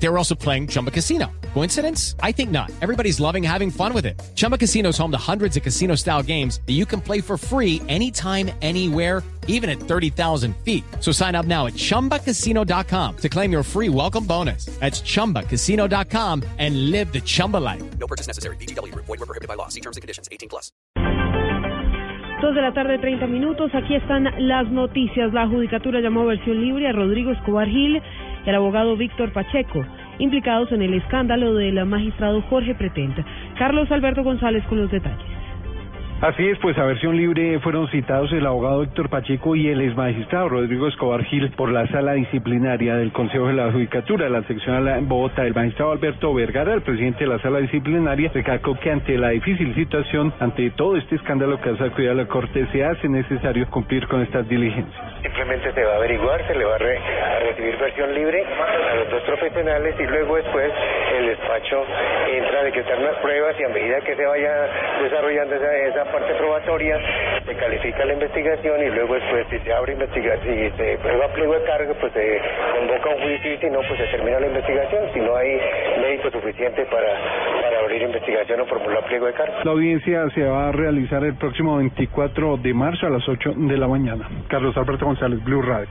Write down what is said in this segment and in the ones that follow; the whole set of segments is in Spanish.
They were also playing Chumba Casino. Coincidence? I think not. Everybody's loving having fun with it. Chumba Casino is home to hundreds of casino style games that you can play for free anytime, anywhere, even at 30,000 feet. So sign up now at chumbacasino.com to claim your free welcome bonus. That's chumbacasino.com and live the Chumba life. No purchase necessary. BGW. Void were prohibited by law. See terms and conditions. 18 plus. Dos de la tarde, 30 minutos. Aquí están las noticias. La Judicatura llamó a versión libre a Rodrigo Escobar Gil y al abogado Víctor Pacheco, implicados en el escándalo del magistrado Jorge Pretenta. Carlos Alberto González con los detalles. Así es, pues a versión libre fueron citados el abogado Héctor Pacheco y el exmagistrado Rodrigo Escobar Gil por la sala disciplinaria del Consejo de la Judicatura, la seccional en Bogotá. El magistrado Alberto Vergara, el presidente de la sala disciplinaria, recalcó que ante la difícil situación, ante todo este escándalo que ha sacudido a la Corte, se hace necesario cumplir con estas diligencias. Simplemente se va a averiguar, se le va a, re- a recibir versión libre a los dos profesionales y luego después el despacho entra a decretar unas pruebas y a medida que se vaya desarrollando esa, esa parte probatoria, se califica la investigación y luego después si se abre investigación, si se prueba pliego de cargo, pues se convoca un juicio y si no, pues se termina la investigación, si no hay mérito suficiente para abrir investigación o formular pliego de cargo. La audiencia se va a realizar el próximo 24 de marzo a las 8 de la mañana. Carlos Alberto González, Blue Radio.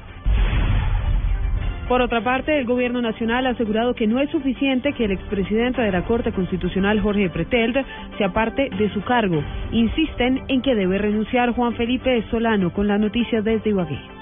Por otra parte, el Gobierno Nacional ha asegurado que no es suficiente que el expresidente de la Corte Constitucional, Jorge Pretelt, se aparte de su cargo. Insisten en que debe renunciar Juan Felipe Solano con las noticias desde Ibagué.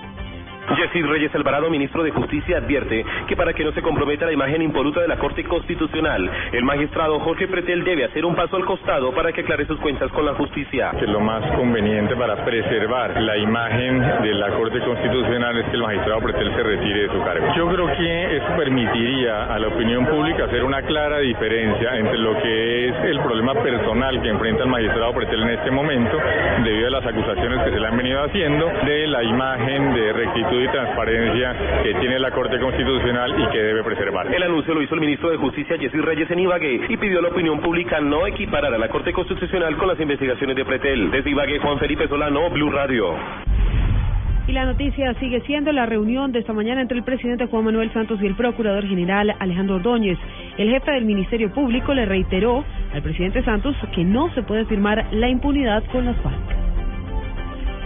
Yesid Reyes Alvarado, ministro de Justicia, advierte que para que no se comprometa la imagen impoluta de la Corte Constitucional, el magistrado Jorge Pretel debe hacer un paso al costado para que aclare sus cuentas con la justicia. lo más conveniente para preservar la imagen de la Corte Constitucional es que el magistrado Pretel se retire de su cargo. Yo creo que eso permitiría a la opinión pública hacer una clara diferencia entre lo que es el problema personal que enfrenta el magistrado Pretel en este momento, debido a las acusaciones que se le han venido haciendo, de la imagen de rectitud y transparencia que tiene la Corte Constitucional y que debe preservar. El anuncio lo hizo el ministro de Justicia, Yesid Reyes, en Ibagué y pidió a la opinión pública no equiparar a la Corte Constitucional con las investigaciones de Pretel. Desde Ibagué, Juan Felipe Solano, Blue Radio. Y la noticia sigue siendo la reunión de esta mañana entre el presidente Juan Manuel Santos y el procurador general Alejandro Ordóñez. El jefe del Ministerio Público le reiteró al presidente Santos que no se puede firmar la impunidad con las FARC.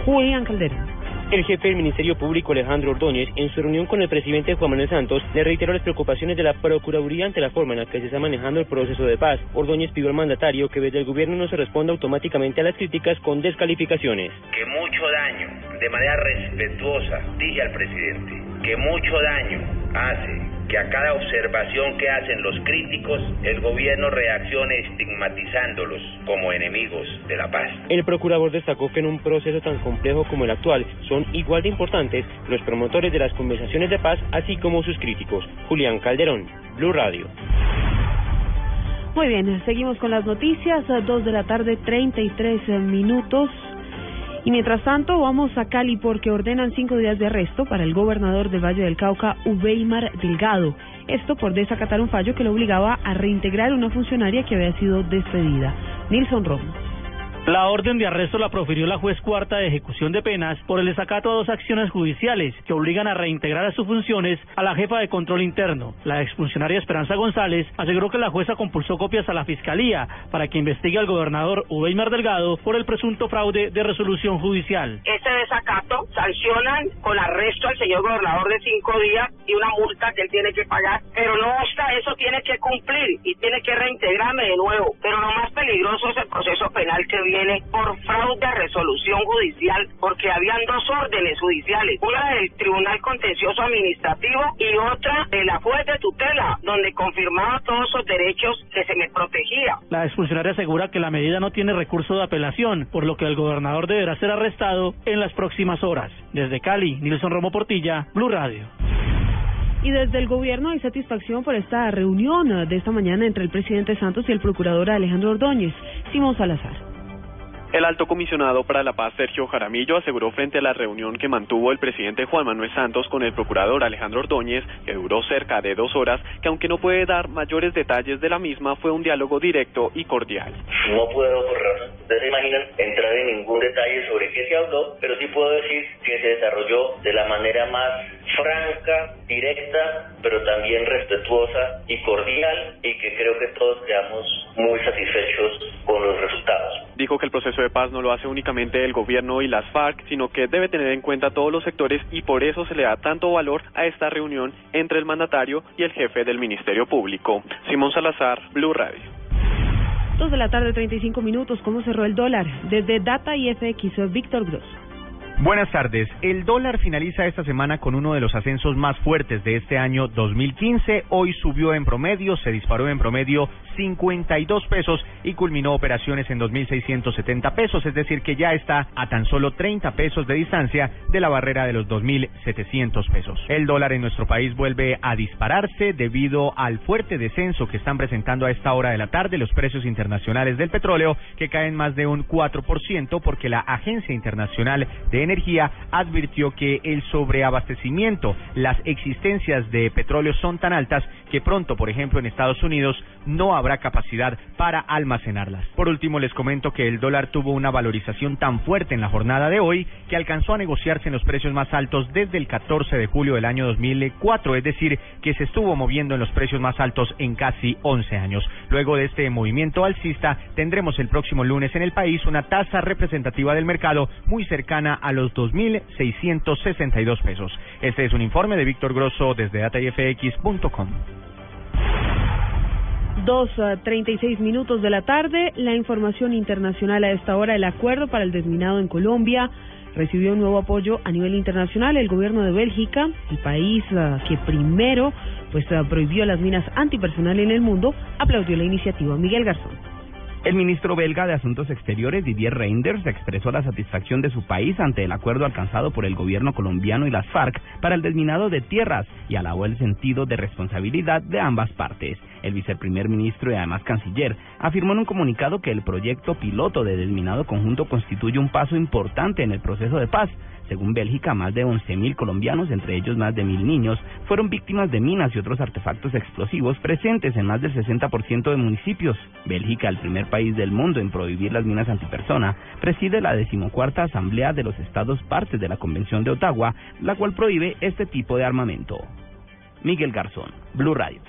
Julián Calderón. El jefe del Ministerio Público, Alejandro Ordóñez, en su reunión con el presidente Juan Manuel Santos, le reiteró las preocupaciones de la Procuraduría ante la forma en la que se está manejando el proceso de paz. Ordóñez pidió al mandatario que desde el gobierno no se responda automáticamente a las críticas con descalificaciones. que mucho daño, de manera respetuosa, dije al presidente, que mucho daño hace que a cada observación que hacen los críticos, el gobierno reaccione estigmatizándolos como enemigos de la paz. El procurador destacó que en un proceso tan complejo como el actual son igual de importantes los promotores de las conversaciones de paz, así como sus críticos. Julián Calderón, Blue Radio. Muy bien, seguimos con las noticias, a dos de la tarde, 33 minutos. Y mientras tanto, vamos a Cali porque ordenan cinco días de arresto para el gobernador del Valle del Cauca, Ubeimar Delgado. Esto por desacatar un fallo que lo obligaba a reintegrar una funcionaria que había sido despedida. Nilson Romo. La orden de arresto la profirió la juez cuarta de ejecución de penas por el desacato a dos acciones judiciales que obligan a reintegrar a sus funciones a la jefa de control interno. La exfuncionaria Esperanza González aseguró que la jueza compulsó copias a la fiscalía para que investigue al gobernador Ubeimar Delgado por el presunto fraude de resolución judicial. Este desacato sancionan con arresto al señor gobernador de cinco días y una multa que él tiene que pagar. Pero no obsta eso tiene que cumplir y tiene que reintegrarme de nuevo. Pero lo más peligroso es el proceso penal que por fraude a resolución judicial porque habían dos órdenes judiciales. Una del Tribunal Contencioso Administrativo y otra de la juez de tutela donde confirmaba todos esos derechos que se me protegía. La exfuncionaria asegura que la medida no tiene recurso de apelación, por lo que el gobernador deberá ser arrestado en las próximas horas. Desde Cali, Nilson Romo Portilla, Blue Radio. Y desde el gobierno hay satisfacción por esta reunión de esta mañana entre el presidente Santos y el procurador Alejandro Ordóñez. Simón Salazar. El alto comisionado para la paz, Sergio Jaramillo, aseguró frente a la reunión que mantuvo el presidente Juan Manuel Santos con el procurador Alejandro Ordóñez, que duró cerca de dos horas, que aunque no puede dar mayores detalles de la misma, fue un diálogo directo y cordial. No puedo, por ustedes imaginan, entrar en ningún detalle sobre qué se habló, pero sí puedo decir que se desarrolló de la manera más franca, directa, pero también respetuosa y cordial, y que creo que todos quedamos muy satisfechos con los resultados. Dijo que el proceso de paz no lo hace únicamente el gobierno y las FARC, sino que debe tener en cuenta todos los sectores y por eso se le da tanto valor a esta reunión entre el mandatario y el jefe del Ministerio Público. Simón Salazar, Blue Radio. De la tarde, 35 minutos. ¿Cómo cerró el dólar? Desde Data y FX, Víctor Gross. Buenas tardes. El dólar finaliza esta semana con uno de los ascensos más fuertes de este año 2015. Hoy subió en promedio, se disparó en promedio 52 pesos y culminó operaciones en 2.670 pesos, es decir, que ya está a tan solo 30 pesos de distancia de la barrera de los 2.700 pesos. El dólar en nuestro país vuelve a dispararse debido al fuerte descenso que están presentando a esta hora de la tarde los precios internacionales del petróleo, que caen más de un 4% porque la Agencia Internacional de Energía advirtió que el sobreabastecimiento, las existencias de petróleo son tan altas que pronto, por ejemplo, en Estados Unidos no habrá capacidad para almacenarlas. Por último, les comento que el dólar tuvo una valorización tan fuerte en la jornada de hoy que alcanzó a negociarse en los precios más altos desde el 14 de julio del año 2004, es decir, que se estuvo moviendo en los precios más altos en casi 11 años. Luego de este movimiento alcista, tendremos el próximo lunes en el país una tasa representativa del mercado muy cercana a los 2.662 pesos. Este es un informe de Víctor Grosso desde datayfx.com. Dos a treinta y seis minutos de la tarde. La información internacional a esta hora. El acuerdo para el desminado en Colombia recibió un nuevo apoyo a nivel internacional. El gobierno de Bélgica, el país uh, que primero pues uh, prohibió las minas antipersonal en el mundo, aplaudió la iniciativa. Miguel Garzón. El ministro belga de Asuntos Exteriores, Didier Reinders, expresó la satisfacción de su país ante el acuerdo alcanzado por el gobierno colombiano y las FARC para el desminado de tierras y alabó el sentido de responsabilidad de ambas partes. El viceprimer ministro y además canciller afirmó en un comunicado que el proyecto piloto de desminado conjunto constituye un paso importante en el proceso de paz según Bélgica, más de 11.000 colombianos, entre ellos más de 1.000 niños, fueron víctimas de minas y otros artefactos explosivos presentes en más del 60% de municipios. Bélgica, el primer país del mundo en prohibir las minas antipersona, preside la decimocuarta Asamblea de los Estados partes de la Convención de Ottawa, la cual prohíbe este tipo de armamento. Miguel Garzón, Blue Radio.